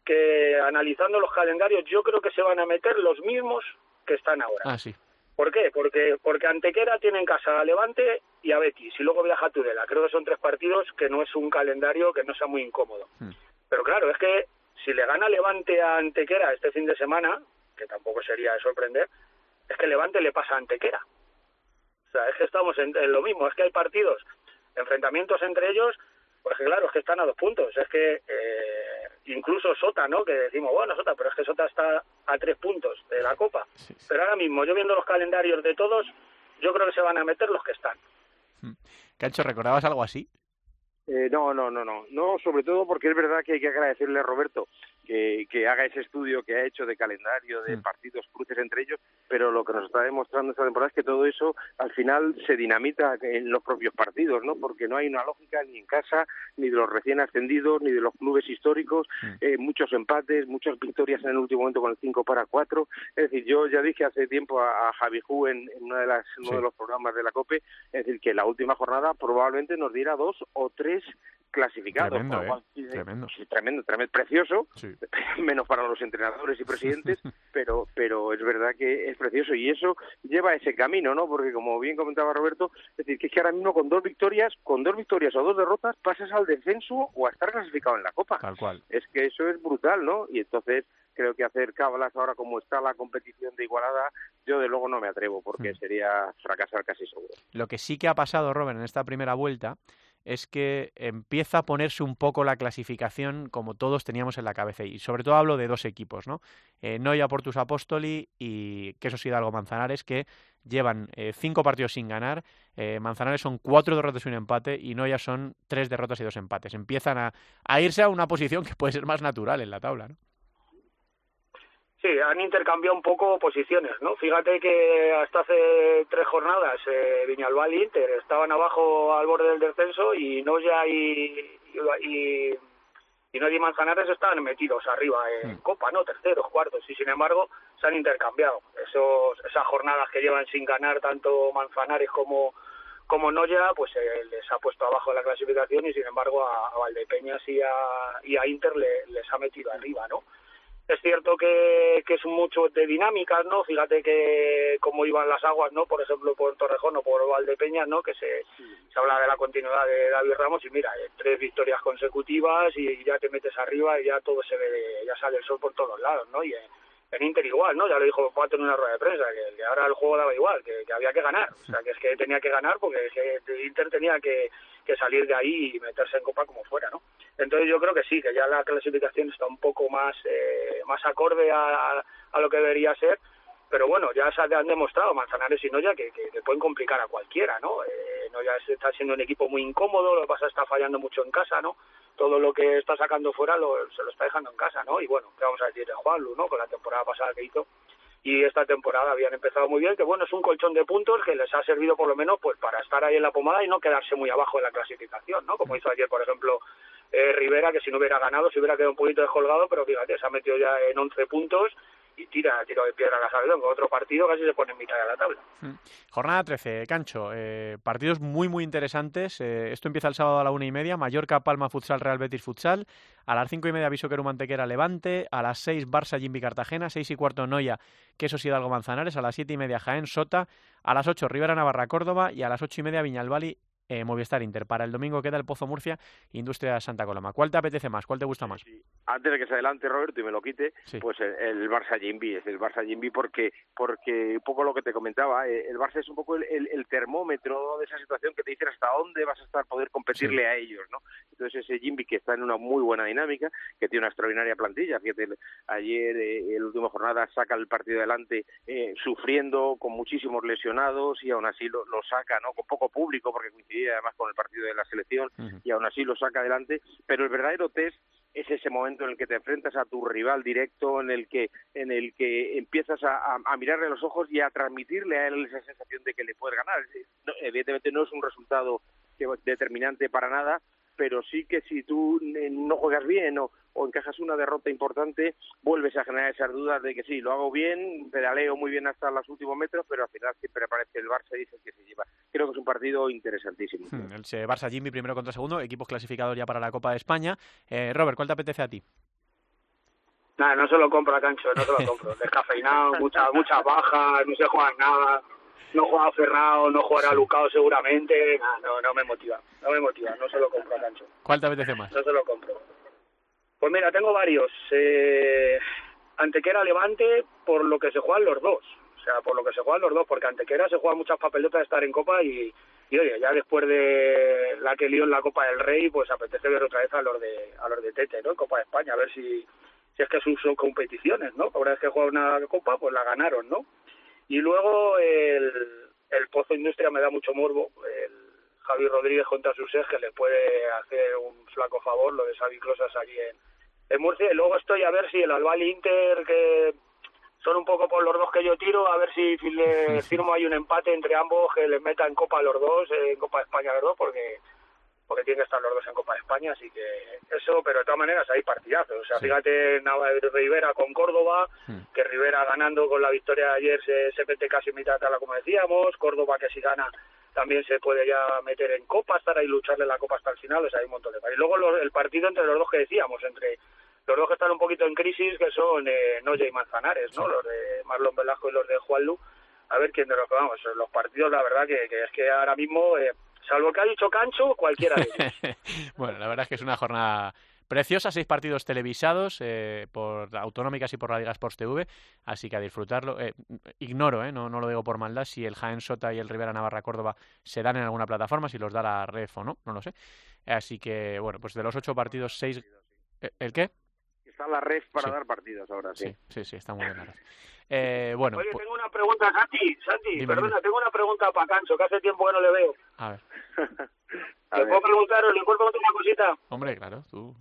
que analizando los calendarios, yo creo que se van a meter los mismos que están ahora. Ah, sí. ¿Por qué? Porque porque Antequera tiene en casa a Levante y a Betis y luego viaja a Tudela. Creo que son tres partidos que no es un calendario que no sea muy incómodo. Hmm. Pero claro, es que si le gana Levante a Antequera este fin de semana, que tampoco sería de sorprender, es que Levante le pasa a Antequera. O sea, es que estamos en, en lo mismo, es que hay partidos, enfrentamientos entre ellos, pues que claro, es que están a dos puntos. Es que eh, incluso Sota, ¿no? Que decimos, bueno, Sota, pero es que Sota está a tres puntos de la Copa. Sí, sí. Pero ahora mismo, yo viendo los calendarios de todos, yo creo que se van a meter los que están. Cancho, ¿recordabas algo así? Eh, no, no, no, no. No, sobre todo porque es verdad que hay que agradecerle a Roberto que, que haga ese estudio que ha hecho de calendario, de Mm. partidos, cruces entre ellos, pero lo que nos está demostrando esta temporada es que todo eso al final se dinamita en los propios partidos, ¿no? Porque no hay una lógica ni en casa, ni de los recién ascendidos, ni de los clubes históricos, Mm. eh, muchos empates, muchas victorias en el último momento con el 5 para 4. Es decir, yo ya dije hace tiempo a, a Javi Ju en, en una de las, uno Sí. de los programas de la COPE, es decir, que la última jornada probablemente nos diera dos o tres clasificados. Tremendo, ¿eh? Tremendo. tremendo, tremendo, precioso, Sí. [LAUGHS] menos para los entrenadores y presidentes, [LAUGHS] pero pero es verdad que es precioso y eso lleva ese camino, ¿no? Porque como bien comentaba Roberto, es decir, que es que ahora mismo con dos victorias, con dos victorias o dos derrotas pasas al descenso o a estar clasificado en la Copa. Tal cual. Es que eso es brutal, ¿no? Y entonces creo que hacer cábalas ahora como está la competición de igualada, yo de luego no me atrevo porque Mm. sería fracasar casi seguro. Lo que sí que ha pasado, Robert, en esta primera vuelta es que empieza a ponerse un poco la clasificación como todos teníamos en la cabeza. Y sobre todo hablo de dos equipos, ¿no? Eh, Noia Portus Apóstoli y Quesos Hidalgo Manzanares, que llevan eh, cinco partidos sin ganar. Eh, Manzanares son cuatro derrotas y un empate y Noia son tres derrotas y dos empates. Empiezan a, a irse a una posición que puede ser más natural en la tabla, ¿no? Sí, han intercambiado un poco posiciones, ¿no? Fíjate que hasta hace tres jornadas eh, Viñalbal y Inter estaban abajo al borde del descenso y Noya y, y, y Noya y Manzanares estaban metidos arriba en. Copa, ¿no? Terceros, cuartos, y sin embargo se han intercambiado. Esos, esas jornadas que llevan sin ganar tanto Manzanares como como Noya, pues eh, les ha puesto abajo la clasificación y sin embargo a, a Valdepeñas y a, y a Inter le- les ha metido arriba, ¿no? Es cierto que, que es mucho de dinámicas, ¿no? Fíjate que cómo iban las aguas, ¿no? Por ejemplo, por Torrejón o por Valdepeñas, ¿no? Que se, se habla de la continuidad de David Ramos y mira, eh, tres victorias consecutivas y ya te metes arriba y ya todo se ve, ya sale el sol por todos lados, ¿no? Y en, Inter igual, ¿no? Ya lo dijo Pato en una rueda de prensa, que, ahora el juego daba igual, que, había que ganar. O sea, que es que tenía que ganar porque que Inter tenía que, que salir de ahí y meterse en Copa como fuera, ¿no? Entonces yo creo que sí, que ya la clasificación está un poco más eh, más acorde a- a lo que debería ser, pero bueno, ya se han demostrado Manzanares y Noya que, que, pueden complicar a cualquiera, ¿no? Eh, Noya es- está siendo un equipo muy incómodo, lo que pasa está fallando mucho en casa, ¿no? Todo lo que está sacando fuera lo, se lo está dejando en casa, ¿no? Y bueno, ¿qué vamos a decir de Juanlu, ¿no? Con la temporada pasada que hizo y esta temporada habían empezado muy bien, que bueno, es un colchón de puntos que les ha servido por lo menos pues para estar ahí en la pomada y no quedarse muy abajo en la clasificación, ¿no? Como hizo ayer, por ejemplo, eh, Rivera, que si no hubiera ganado se hubiera quedado un poquito descolgado, pero fíjate, se ha metido ya en 11 puntos y tira tiro de piedra a la salida, con otro partido casi se pone en mitad de la tabla. Jornada 13, Cancho. eh, partidos muy, muy interesantes. eh, esto empieza el sábado a la una y media. Mallorca, Palma, Futsal, Real Betis, Futsal. A las cinco y media, Viso Queru, Mantequera, Levante. A las seis, Barça, Jimbi, Cartagena. Seis y cuarto, Noya, Quesos, Hidalgo, Manzanares. A las siete y media, Jaén, Sota. A las ocho, Rivera, Navarra, Córdoba. Y a las ocho y media, Viñalbali, eh, Movistar Inter. Para el domingo queda el Pozo Murcia, Industria Santa Coloma. ¿Cuál te apetece más? ¿Cuál te gusta más? Antes de que se adelante Roberto y me lo quite, Sí. pues el, el Barça Jimby, es el Barça Jimby porque porque un poco lo que te comentaba, eh, el Barça es un poco el, el- el termómetro de esa situación que te dicen hasta dónde vas a estar poder competirle a ellos, ¿no? Entonces ese Jimby que está en una muy buena dinámica, que tiene una extraordinaria plantilla, fíjate, ayer eh, el último jornada saca el partido adelante eh, sufriendo con muchísimos lesionados y aún así lo, lo saca, ¿no? Con poco público porque coincidía además con el partido de la selección y aún así lo saca adelante, pero el verdadero test es ese momento en el que te enfrentas a tu rival directo, en el que en el que empiezas a, a- a mirarle a los ojos y a transmitirle a él esa sensación de que le puedes ganar. No, evidentemente no es un resultado determinante para nada, pero sí que si tú eh, no juegas bien o, o encajas una derrota importante, vuelves a generar esas dudas de que sí, lo hago bien, pedaleo muy bien hasta los últimos metros, pero al final siempre aparece el Barça y dice que se lleva. Creo que es un partido interesantísimo. Hmm, El Barça Jimmy primero contra segundo, equipos clasificados ya para la Copa de España. Eh, Robert, ¿cuál te apetece a ti? Nada, no se lo compro a Cancho, no se lo compro. Descafeinado, muchas muchas bajas, no se juega nada. No juega Ferrao, no jugará Lucao seguramente. No, no me motiva, no me motiva, no se lo compro a Cancho. ¿Cuál te apetece más? No se lo compro. Pues mira, tengo varios. Eh, Antequera Levante por lo que se juegan los dos. O sea, por lo que se juegan los dos, porque Antequera se juega muchas papeletas de estar en Copa y, y oye, ya después de la que lió en la Copa del Rey, pues apetece ver otra vez a los de a los de Tete, ¿no? En Copa de España, a ver si, si es que sus son competiciones, ¿no? Una vez que juegan una Copa, pues la ganaron, ¿no? Y luego el, el Pozo Industria me da mucho morbo. El Javi Rodríguez contra sus ex, que le puede hacer un flaco favor, lo de Xavi Closas allí en, en Murcia. Y luego estoy a ver si el Albal Inter, que son un poco por los dos que yo tiro, a ver si le firmo hay un empate entre ambos, que les meta en Copa a los dos, en Copa de España los dos, porque porque tienen que estar los dos en Copa de España, así que eso, pero de todas maneras hay partidazos. O sea, Sí. fíjate Rivera con Córdoba, que Rivera ganando con la victoria de ayer se, se mete casi en mitad de tabla, como decíamos, Córdoba que si gana también se puede ya meter en Copa, estar ahí lucharle la Copa hasta el final, o sea, hay un montón de Y luego los- el partido entre los dos que decíamos, entre los dos que están un poquito en crisis, que son eh, Noya y Manzanares, ¿no? Los de Marlon Velasco y los de Juanlu, a ver quién de los que vamos. Los partidos, la verdad, que, que es que ahora mismo, eh, salvo el que ha dicho Cancho, cualquiera de ellos. [LAUGHS] bueno, la verdad es que es una jornada preciosa, seis partidos televisados eh, por autonómicas y por la Liga Sports TV, así que a disfrutarlo. Eh, ignoro, eh, no, no lo digo por maldad, si el Jaén Sota y el Rivera Navarra Córdoba se dan en alguna plataforma, si los da la Ref o no, no lo sé. Así que, bueno, pues de los ocho partidos, seis... ¿Eh, ¿El qué? Está la ref para Sí. dar partidos ahora, sí. Sí, sí, sí, está muy bien. la Ref. Eh, bueno, Oye, tengo una pregunta, Santi, Santi, Dime, perdona, dime. tengo una pregunta para Cancho, que hace tiempo que no le veo. a ver. [LAUGHS] A ¿Le ver. puedo preguntar, le puedo preguntar una cosita? Hombre, claro, tú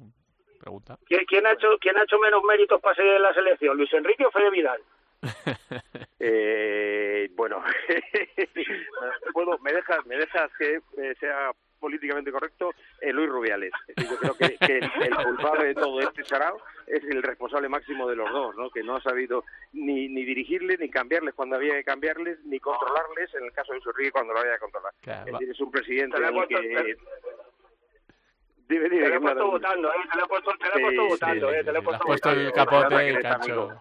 pregunta. ¿Quién, quién ha hecho, ¿Quién ha hecho menos méritos para seguir en la selección, Luis Enrique o Fede Vidal? [LAUGHS] Eh, bueno, [LAUGHS] puedo, me dejas, me dejas que eh, sea políticamente correcto eh, Luis Rubiales. Yo creo que, que el, el culpable de todo este sarao es el responsable máximo de los dos, ¿no? Que no ha sabido ni, ni dirigirles, ni cambiarles cuando había que cambiarles, ni controlarles en el caso de Enrique cuando lo había que controlar. Claro, Es va- decir, es un presidente que... Dime, dime, Te lo he puesto votando, ¿eh? Te lo he puesto, te lo he puesto Sí, votando, sí, ¿eh? Te lo he sí, puesto puesto votando. el capote,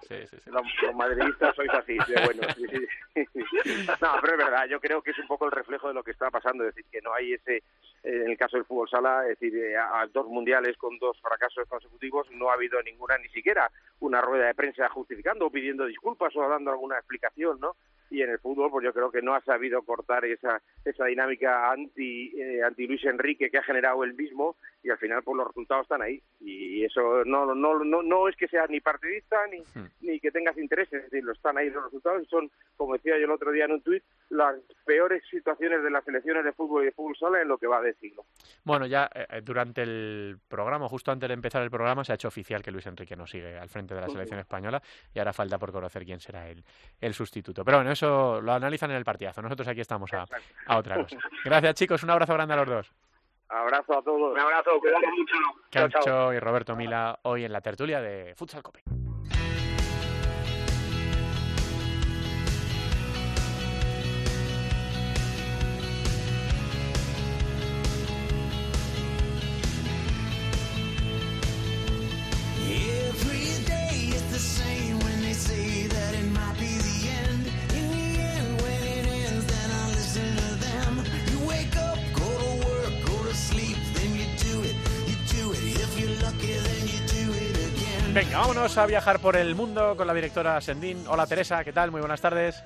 sí, sí. Los, los madridistas sois así, de bueno. sí, sí. [LAUGHS] No, pero es verdad, yo creo que es un poco el reflejo de lo que está pasando, es decir, que no hay ese, en el caso del fútbol sala, es decir, eh, a, a dos mundiales con dos fracasos consecutivos no ha habido ninguna, ni siquiera una rueda de prensa justificando o pidiendo disculpas o dando alguna explicación, ¿no? Y en el fútbol, pues yo creo que no ha sabido cortar esa esa dinámica anti eh, anti Luis Enrique que ha generado él mismo y al final pues los resultados están ahí y eso no no no no es que sea ni partidista ni Hmm. ni que tengas intereses, es decir, lo están ahí los resultados y son, como decía yo el otro día en un tuit, las peores situaciones de las selecciones de fútbol y de fútbol sala en lo que va de siglo. Bueno, ya eh, eh, durante el programa, justo antes de empezar el programa, se ha hecho oficial que Luis Enrique no sigue al frente de la selección española y ahora falta por conocer quién será el, el sustituto. Pero bueno, eso lo analizan en el partidazo. Nosotros aquí estamos a, a otra cosa. Gracias, chicos. Un abrazo grande a los dos. Abrazo a todos. Un abrazo, cuidado mucho. Chao, chao. y Roberto Mila hoy en la tertulia de Futsal Cope. Vámonos a viajar por el mundo con la directora Sendín. Hola Teresa, ¿qué tal? Muy buenas tardes.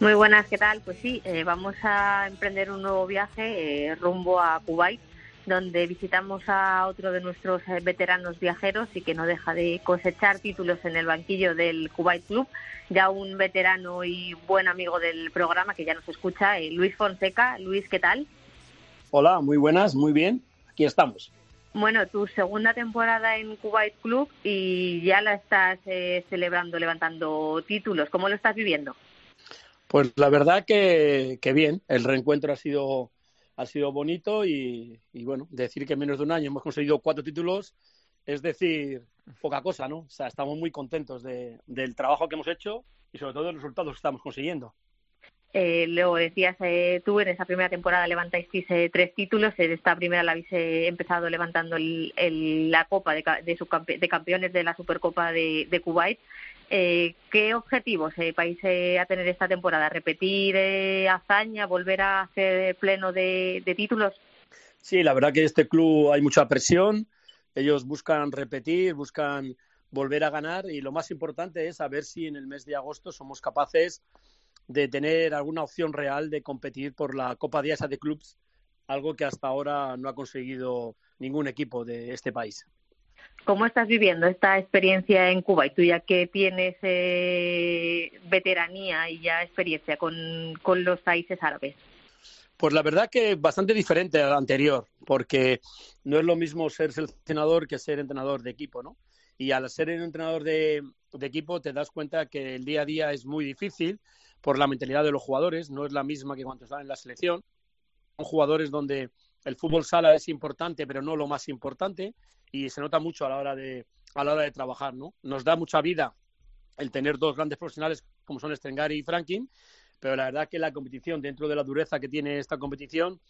Muy buenas, ¿qué tal? Pues sí, eh, vamos a emprender un nuevo viaje eh, rumbo a Kuwait, donde visitamos a otro de nuestros eh, veteranos viajeros y que no deja de cosechar títulos en el banquillo del Kuwait Club, ya un veterano y buen amigo del programa que ya nos escucha, eh, Luis Fonseca. Luis, ¿qué tal? Hola, muy buenas, muy bien. Aquí estamos. Bueno, tu segunda temporada en Kuwait Club y ya la estás eh, celebrando, levantando títulos. ¿Cómo lo estás viviendo? Pues la verdad que, que bien, el reencuentro ha sido ha sido bonito y, bueno, decir que en menos de un año hemos conseguido cuatro títulos es decir poca cosa, ¿no? O sea, estamos muy contentos de, del trabajo que hemos hecho y sobre todo de los resultados que estamos consiguiendo. Eh, luego decías eh, tú, en esa primera temporada levantáis eh, tres títulos, en esta primera la habéis eh, empezado levantando el, la Copa de, de, de, Campeones de la Supercopa de, de Kuwait. Eh, ¿Qué objetivos eh, vais a tener esta temporada? ¿Repetir hazaña, volver a hacer pleno de, de títulos? Sí, la verdad que este club hay mucha presión, ellos buscan repetir, buscan volver a ganar y lo más importante es saber si en el mes de agosto somos capaces de tener alguna opción real de competir por la Copa de Asia de Clubs, algo que hasta ahora no ha conseguido ningún equipo de este país. ¿Cómo estás viviendo esta experiencia en Cuba? Y tú ya que tienes eh, veteranía y ya experiencia con, con los países árabes. Pues la verdad que bastante diferente al anterior, porque no es lo mismo ser seleccionador que ser entrenador de equipo, ¿no? Y al ser un entrenador de, de, equipo te das cuenta que el día a día es muy difícil por la mentalidad de los jugadores, no es la misma que cuando están en la selección. Son jugadores donde el fútbol sala es importante, pero no lo más importante, y se nota mucho a la hora de, a la hora de trabajar, ¿no? Nos da mucha vida el tener dos grandes profesionales como son Strengari y Franklin, pero la verdad que la competición, dentro de la dureza que tiene esta competición,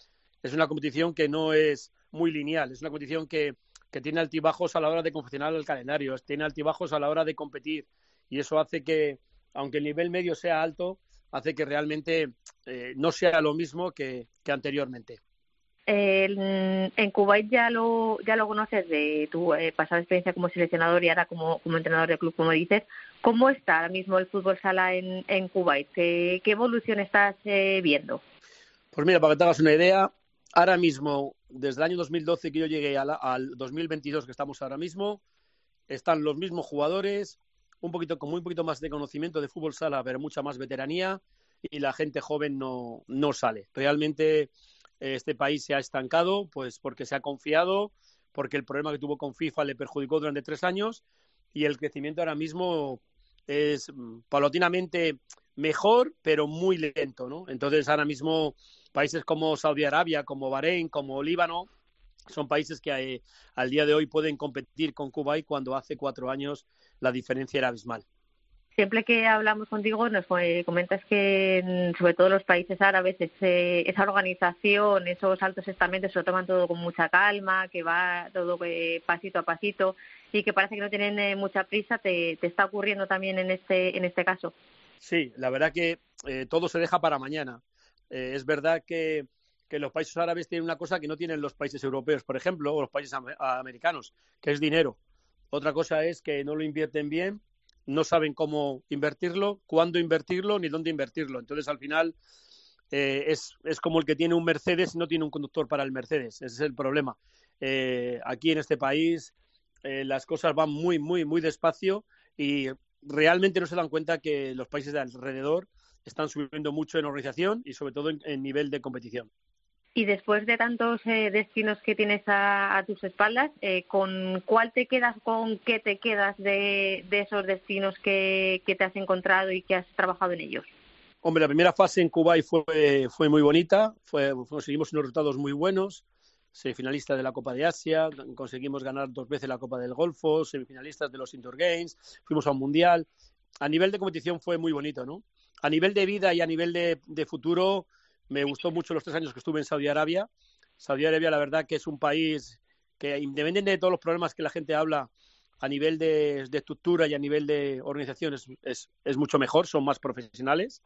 es una competición que no es muy lineal, es una competición que, que tiene altibajos a la hora de confeccionar el calendario, tiene altibajos a la hora de competir y eso hace que, aunque el nivel medio sea alto, hace que realmente eh, no sea lo mismo que, que anteriormente. Eh, en Kuwait ya lo ya lo conoces de tu eh, pasada experiencia como seleccionador y ahora como, como entrenador de club, como dices. ¿Cómo está ahora mismo el fútbol sala en, en Kuwait? ¿Qué, ¿Qué, evolución estás eh, viendo? Pues mira, para que te hagas una idea, ahora mismo, desde el año 2012 que yo llegué a la, al 2022 que estamos ahora mismo, están los mismos jugadores, un poquito con muy poquito más de conocimiento de fútbol sala, pero mucha más veteranía y la gente joven no, no sale. Realmente este país se ha estancado, pues porque se ha confiado, porque el problema que tuvo con FIFA le perjudicó durante tres años y el crecimiento ahora mismo es mm, paulatinamente mejor, pero muy lento, ¿no? Entonces ahora mismo países como Saudi Arabia, como Bahrein, como Líbano, son países que eh, al día de hoy pueden competir con Kuwait cuando hace cuatro años la diferencia era abismal siempre que hablamos contigo nos comentas que sobre todo los países árabes ese, esa organización, esos altos estamentos se lo toman todo con mucha calma, que va todo eh, pasito a pasito y que parece que no tienen eh, mucha prisa. ¿Te, ¿Te, está ocurriendo también en este, en este caso? Sí, la verdad que eh, todo se deja para mañana. Eh, es verdad que, que los países árabes tienen una cosa que no tienen los países europeos, por ejemplo, o los países am americanos, que es dinero. Otra cosa es que no lo invierten bien no saben cómo invertirlo, cuándo invertirlo, ni dónde invertirlo. Entonces, al final, eh, es, es, como el que tiene un Mercedes y no tiene un conductor para el Mercedes. Ese es el problema. Eh, aquí en este país eh, las cosas van muy, muy, muy despacio y realmente no se dan cuenta que los países de alrededor están subiendo mucho en organización y sobre todo en, en nivel de competición. Y después de tantos eh, destinos que tienes a, a tus espaldas, eh, ¿con cuál te quedas, con qué te quedas de, de esos destinos que, que, te has encontrado y que has trabajado en ellos? Hombre, la primera fase en Kuwait fue, fue muy bonita, fue, conseguimos unos resultados muy buenos, semifinalistas de la Copa de Asia, conseguimos ganar dos veces la Copa del Golfo, semifinalistas de los Indoor Games, fuimos a un Mundial. A nivel de competición fue muy bonito, ¿no? A nivel de vida y a nivel de, de futuro, me gustó mucho los tres años que estuve en Saudi Arabia. Saudi Arabia, la verdad, que es un país que, independientemente de todos los problemas que la gente habla a nivel de, estructura y a nivel de organización, es, mucho mejor, son más profesionales.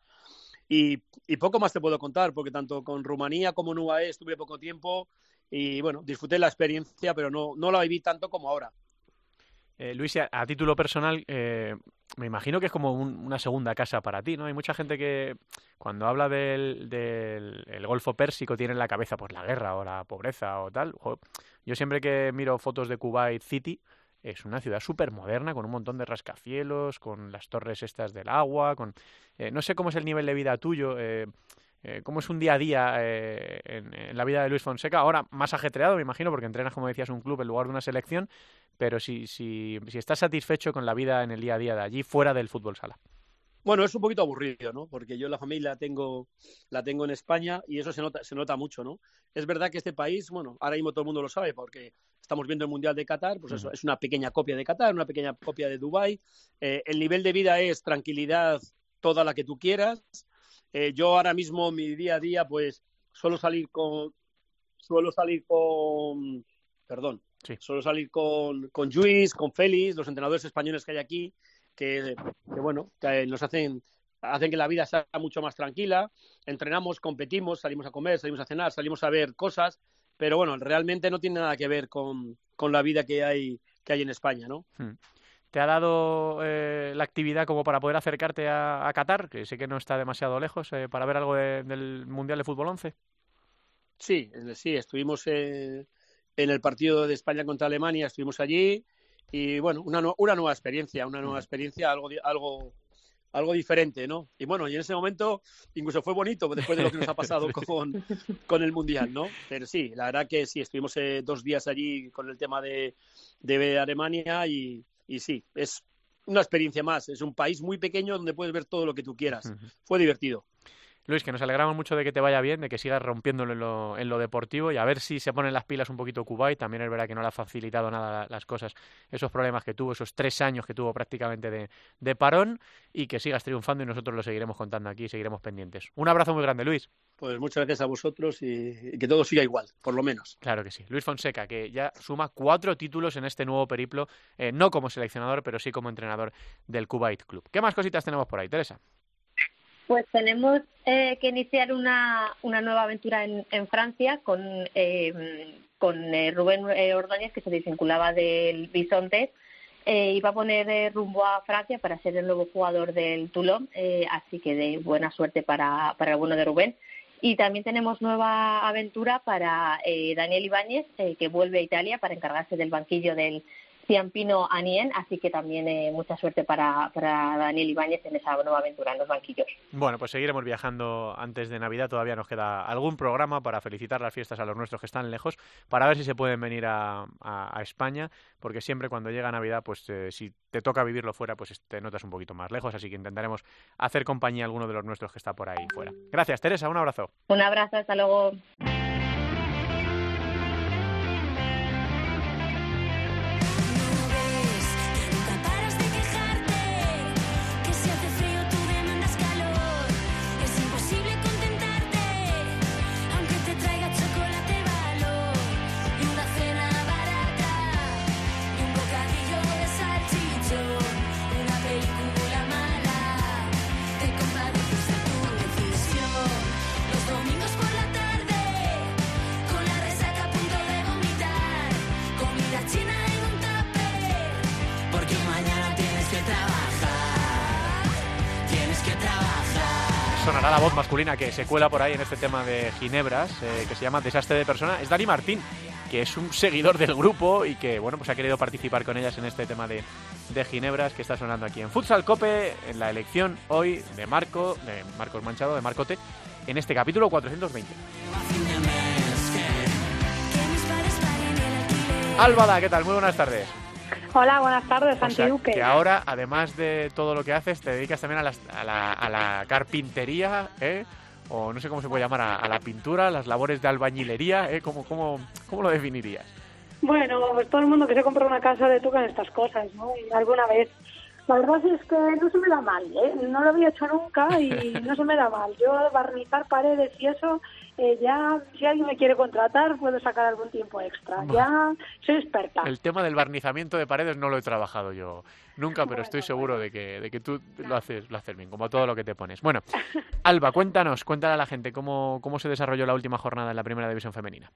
Y, y, poco más te puedo contar, porque tanto con Rumanía como en UAE estuve poco tiempo y, bueno, disfruté la experiencia, pero no, no la viví tanto como ahora. Eh, Luis, a, título personal, eh, me imagino que es como un, una segunda casa para ti, ¿no? Hay mucha gente que cuando habla del, del el Golfo Pérsico tiene en la cabeza pues la guerra o la pobreza o tal. Yo siempre que miro fotos de Kuwait City, es una ciudad súper moderna, con un montón de rascacielos, con las torres estas del agua, con... Eh, no sé cómo es el nivel de vida tuyo, eh, eh, cómo es un día a día eh, en, en, la vida de Luis Fonseca. Ahora más ajetreado, me imagino, porque entrenas, como decías, un club en lugar de una selección, pero si, si, si estás satisfecho con la vida en el día a día de allí, fuera del fútbol sala. Bueno, es un poquito aburrido, ¿no? Porque yo la familia la tengo, la tengo en España y eso se nota, se nota mucho, ¿no? Es verdad que este país, bueno, ahora mismo todo el mundo lo sabe porque estamos viendo el Mundial de Qatar, pues eso, es una pequeña copia de Qatar, una pequeña copia de Dubái. Eh, el nivel de vida es tranquilidad toda la que tú quieras. Eh, yo ahora mismo, mi día a día, pues suelo salir con, suelo salir con, perdón, Sí. suelo salir con, con Luis, con Félix, los entrenadores españoles que hay aquí, que, que, bueno, que nos hacen, hacen que la vida sea mucho más tranquila. Entrenamos, competimos, salimos a comer, salimos a cenar, salimos a ver cosas, pero bueno, realmente no tiene nada que ver con, con la vida que hay, que hay en España, ¿no? Hmm. ¿Te ha dado eh, la actividad como para poder acercarte a, a Qatar? Que sé que no está demasiado lejos, eh, para ver algo de- del Mundial de Fútbol 11. Sí, sí, estuvimos en el partido de España contra Alemania, estuvimos allí y bueno, una, nu- una nueva experiencia, una nueva experiencia, algo, algo, algo diferente, ¿no? Y bueno, y en ese momento incluso fue bonito después de lo que nos ha pasado [LAUGHS] con, con el Mundial, ¿no? Pero sí, la verdad que sí, estuvimos eh, dos días allí con el tema de, de Alemania y, y sí, es una experiencia más, es un país muy pequeño donde puedes ver todo lo que tú quieras. Fue divertido. Luis, que nos alegramos mucho de que te vaya bien, de que sigas rompiéndolo en lo, en lo deportivo y a ver si se ponen las pilas un poquito Kuwait. También es verdad que no le ha facilitado nada la- las cosas, esos problemas que tuvo, esos tres años que tuvo prácticamente de, de parón y que sigas triunfando y nosotros lo seguiremos contando aquí y seguiremos pendientes. Un abrazo muy grande, Luis. Pues muchas gracias a vosotros y, y que todo siga igual, por lo menos. Claro que sí. Luis Fonseca, que ya suma cuatro títulos en este nuevo periplo, eh, no como seleccionador, pero sí como entrenador del Kuwait Club. ¿Qué más cositas tenemos por ahí, Teresa? Pues tenemos eh, que iniciar una, una nueva aventura en, en Francia con, eh, con Rubén eh, Ordóñez, que se desvinculaba del Bisonte, eh, y va a poner eh, rumbo a Francia para ser el nuevo jugador del Toulon, eh, así que de buena suerte para, para el bueno de Rubén. Y también tenemos nueva aventura para eh, Daniel Ibáñez, que vuelve a Italia para encargarse del banquillo del Ciampino Anien, así que también eh, mucha suerte para, para Daniel Ibáñez en esa nueva aventura en los banquillos. Bueno, pues seguiremos viajando antes de Navidad. Todavía nos queda algún programa para felicitar las fiestas a los nuestros que están lejos, para ver si se pueden venir a, a- a España, porque siempre cuando llega Navidad, pues eh, si te toca vivirlo fuera, pues te notas un poquito más lejos. Así que intentaremos hacer compañía a alguno de los nuestros que está por ahí fuera. Gracias, Teresa. Un abrazo. Un abrazo, hasta luego. Sonará la voz masculina que se cuela por ahí en este tema de Ginebras, eh, que se llama Desastre de Persona. Es Dani Martín, que es un seguidor del grupo y que, bueno, pues ha querido participar con ellas en este tema de, de Ginebras que está sonando aquí en Futsal Cope, en la elección hoy de Marco, de Marcos Manchado, de Marcote, en este capítulo 420. Que mis padres paguen el alquiler. Álvada, ¿qué tal? Muy buenas tardes. Hola, buenas tardes, O Santi sea, Duque. que ahora, además de todo lo que haces, te dedicas también a, la, a la carpintería, ¿eh? O no sé cómo se puede llamar, a, a la pintura, las labores de albañilería, ¿eh? ¿Cómo, cómo, cómo lo definirías? Bueno, pues todo el mundo que se compra una casa le tocan estas cosas, ¿no? Y alguna vez. La verdad es que no se me da mal, ¿eh? No lo había hecho nunca y no se me da mal. Yo barnizar paredes y eso, eh, ya, si alguien me quiere contratar, puedo sacar algún tiempo extra. Ya soy experta. El tema del barnizamiento de paredes no lo he trabajado yo nunca, pero estoy Bueno, seguro de que, de que tú lo haces, lo haces bien, como todo lo que te pones. Bueno, [LAUGHS] Alba, cuéntanos, cuéntale a la gente cómo, cómo se desarrolló la última jornada en la primera división femenina.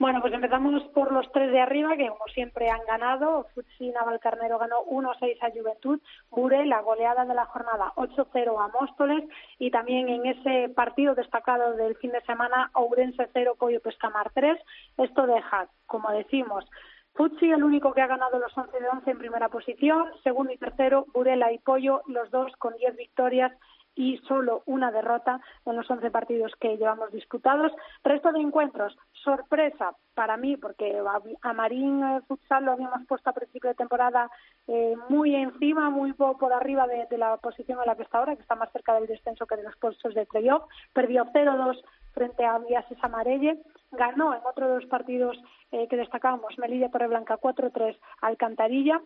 Bueno, pues empezamos por los tres de arriba, que como siempre han ganado. Futsi Navalcarnero ganó 1-6 a Juventud. Bure, la goleada de la jornada 8-0 a Móstoles. Y también en ese partido destacado del fin de semana, Ourense 0, Coyo Pescamar 3. Esto deja, como decimos, Futsi el único que ha ganado los 11 de 11 en primera posición. Segundo y tercero, Burela y Pollo, los dos con 10 victorias y solo una derrota en los 11 partidos que llevamos disputados. Resto de encuentros, sorpresa para mí, porque a Marín eh, Futsal lo habíamos puesto a principio de temporada eh, muy encima, muy por arriba de, la posición en la que está ahora, que está más cerca del descenso que de los puestos de playoff. Perdió 0-2 frente a Viases Amarelle. Ganó en otro de los partidos eh, que destacábamos, Melilla Torreblanca 4-3 Alcantarilla.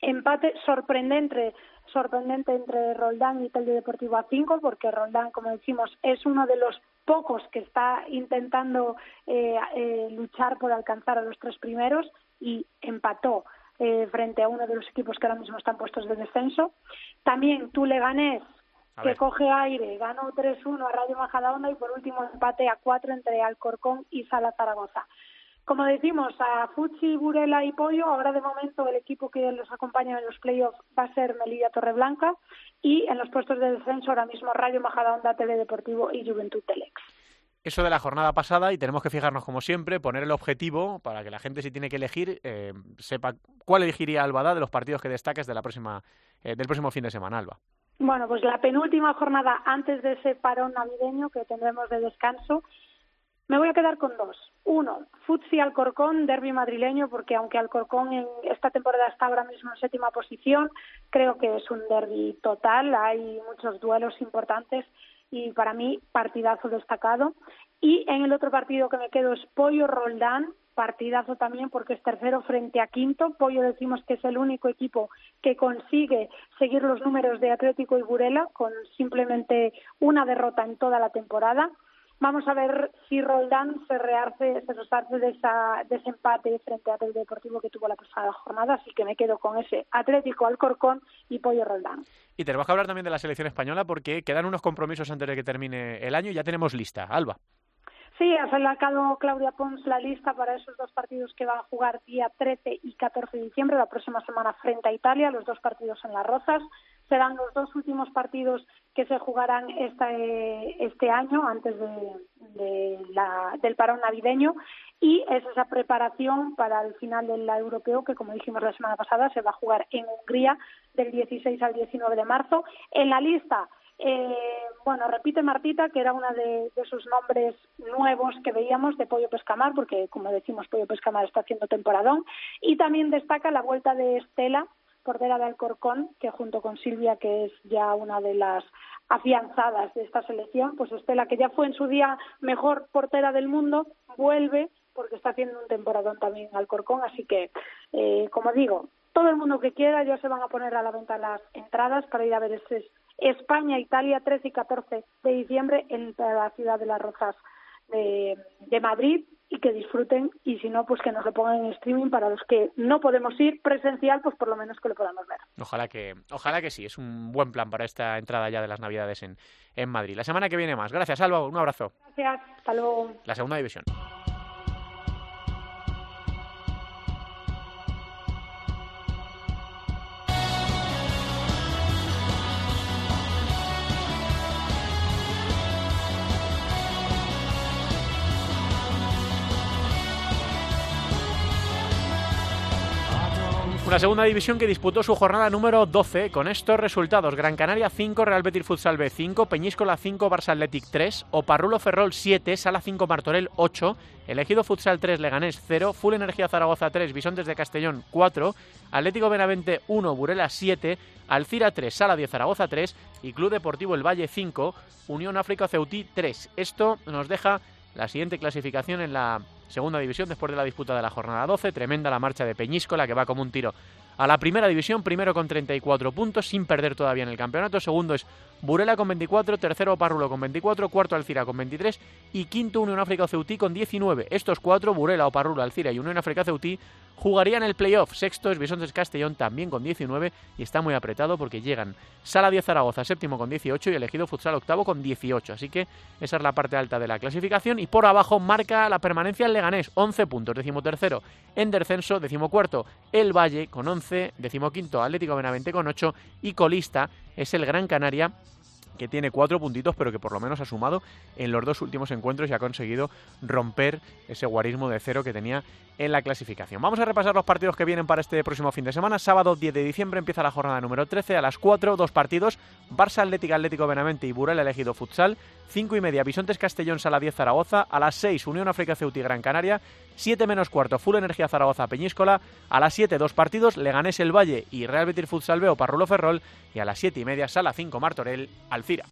Empate sorprendente, sorprendente entre Roldán y Telio Deportivo a 5, porque Roldán, como decimos, es uno de los pocos que está intentando eh, eh, luchar por alcanzar a los tres primeros y empató eh, frente a uno de los equipos que ahora mismo están puestos de descenso. También Tuleganés, que coge aire, ganó 3-1 a Radio Majadahonda y por último empate a 4 entre Alcorcón y Sala Zaragoza. Como decimos, a Fuchi, Burela y Pollo, ahora de momento el equipo que los acompaña en los playoffs va a ser Melilla Torreblanca y en los puestos de descenso ahora mismo Radio Majadahonda, Teledeportivo y Juventud Telex. Eso de la jornada pasada y tenemos que fijarnos como siempre, poner el objetivo para que la gente si tiene que elegir eh, sepa cuál elegiría Albada de los partidos que destaques de la próxima, eh, del próximo fin de semana, Alba. Bueno, pues la penúltima jornada antes de ese parón navideño que tendremos de descanso me voy a quedar con dos. Uno, Futsi Alcorcón, derby madrileño, porque aunque Alcorcón en esta temporada está ahora mismo en séptima posición, creo que es un derby total, hay muchos duelos importantes y para mí partidazo destacado. Y en el otro partido que me quedo es Pollo Roldán, partidazo también porque es tercero frente a quinto. Pollo decimos que es el único equipo que consigue seguir los números de Atlético y Burela con simplemente una derrota en toda la temporada. Vamos a ver si Roldán se rearce, se resarce de, esa, de ese empate frente al Deportivo que tuvo la pasada jornada, así que me quedo con ese Atlético Alcorcón y Pollo Roldán. Y tenemos que hablar también de la selección española porque quedan unos compromisos antes de que termine el año y ya tenemos lista. Alba. Sí, ha sacado Claudia Pons la lista para esos dos partidos que van a jugar día 13 y 14 de diciembre, la próxima semana frente a Italia, los dos partidos en las Rozas serán los dos últimos partidos que se jugarán este, este año antes de, del parón navideño y es esa preparación para el final del europeo que como dijimos la semana pasada se va a jugar en Hungría del 16 al 19 de marzo. En la lista eh, bueno, repite Martita, que era uno de, de, sus nombres nuevos que veíamos de Pollo Pescamar, porque como decimos, Pollo Pescamar está haciendo temporadón. Y también destaca la vuelta de Estela, portera de Alcorcón, que junto con Silvia, que es ya una de las afianzadas de esta selección, pues Estela, que ya fue en su día mejor portera del mundo, vuelve porque está haciendo un temporadón también Alcorcón, así que, eh, como digo, todo el mundo que quiera ya se van a poner a la venta las entradas para ir a ver ese España-Italia 13 y 14 de diciembre en la ciudad de Las Rozas de Madrid y que disfruten y si no pues que nos lo pongan en streaming para los que no podemos ir presencial pues por lo menos que lo podamos ver. Ojalá que ojalá que sí es un buen plan para esta entrada ya de las navidades en, en Madrid. La semana que viene más. Gracias Alba un abrazo. Gracias hasta luego. La segunda división Una segunda división que disputó su jornada número 12 con estos resultados. Gran Canaria 5, Real Betis Futsal B 5, Peñíscola 5, Barça Athletic 3, Oparrulo Ferrol 7, Sala 5, Martorell 8, Elegido Futsal 3, Leganés 0, Full Energía Zaragoza 3, Bisontes de Castellón 4, Atlético Benavente 1, Burela 7, Alcira 3, Sala 10, Zaragoza 3 y Club Deportivo El Valle 5, Unión África Ceutí 3. Esto nos deja la siguiente clasificación en la segunda división después de la disputa de la jornada 12. Tremenda la marcha de Peñíscola que va como un tiro a la primera división, primero con 34 puntos, sin perder todavía en el campeonato. Segundo es Burela con 24, tercero Parrulo con 24, cuarto Alcira con 23 y quinto Unión África Ceutí con 19. Estos cuatro, Burela, Oparrulo, Alcira y Unión África Ceutí, jugarían el playoff. Sexto es Bisontes Castellón también con 19 y está muy apretado porque llegan Sala 10 Zaragoza séptimo con 18 y elegido Futsal octavo con 18. Así que esa es la parte alta de la clasificación y por abajo marca la permanencia el Leganés, 11 puntos, decimotercero en descenso, decimocuarto el Valle con 11, decimoquinto Atlético Benavente con 8 y colista es el Gran Canaria que tiene cuatro puntitos, pero que por lo menos ha sumado en los dos últimos encuentros y ha conseguido romper ese guarismo de cero que tenía en la clasificación. Vamos a repasar los partidos que vienen para este próximo fin de semana. Sábado 10 de diciembre empieza la jornada número 13 a las 4, dos partidos. Barça Atlético Atlético Benavente y Burel elegido futsal. 5 y media Bisontes Castellón Sala 10 Zaragoza. A las 6 Unión África Ceuti Gran Canaria. 7 menos cuarto Full Energía Zaragoza Peñíscola. A las 7 dos partidos Leganés El Valle y Real Betis Futsal Veo Parrulo Ferrol. Y a las 7 y media Sala 5 Martorell Alcira.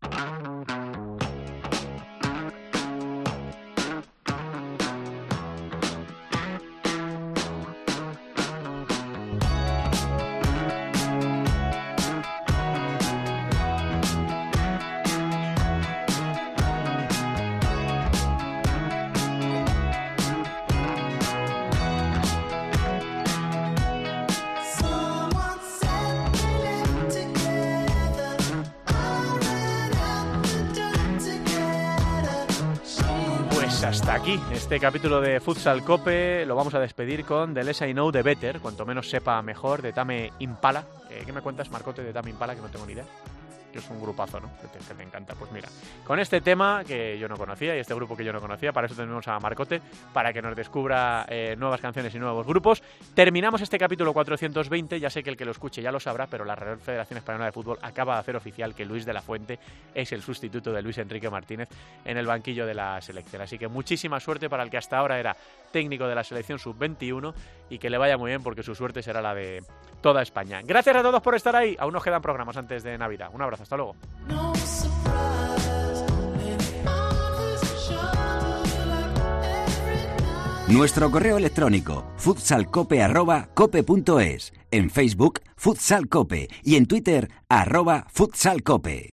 Este capítulo de Futsal Cope. Lo vamos a despedir con The Less I Know The Better, cuanto menos sepa mejor, de Tame Impala. Eh, ¿Qué me cuentas, Marcote, de Tame Impala? Que no tengo ni idea. Que es un grupazo, ¿no? Que te, encanta. Pues mira, con este tema que yo no conocía y este grupo que yo no conocía, para eso tenemos a Marcote, para que nos descubra eh, nuevas canciones y nuevos grupos. Terminamos este capítulo 420. Ya sé que el que lo escuche ya lo sabrá, pero la Real Federación Española de Fútbol acaba de hacer oficial que Luis de la Fuente es el sustituto de Luis Enrique Martínez en el banquillo de la selección. Así que muchísima suerte para el que hasta ahora era técnico de la selección sub-21 y que le vaya muy bien porque su suerte será la de toda España. Gracias a todos por estar ahí. Aún nos quedan programas antes de Navidad. Un abrazo, hasta luego. Nuestro correo electrónico futsalcope@cope.es, en Facebook Futsal Cope y en Twitter arroba futsalcope.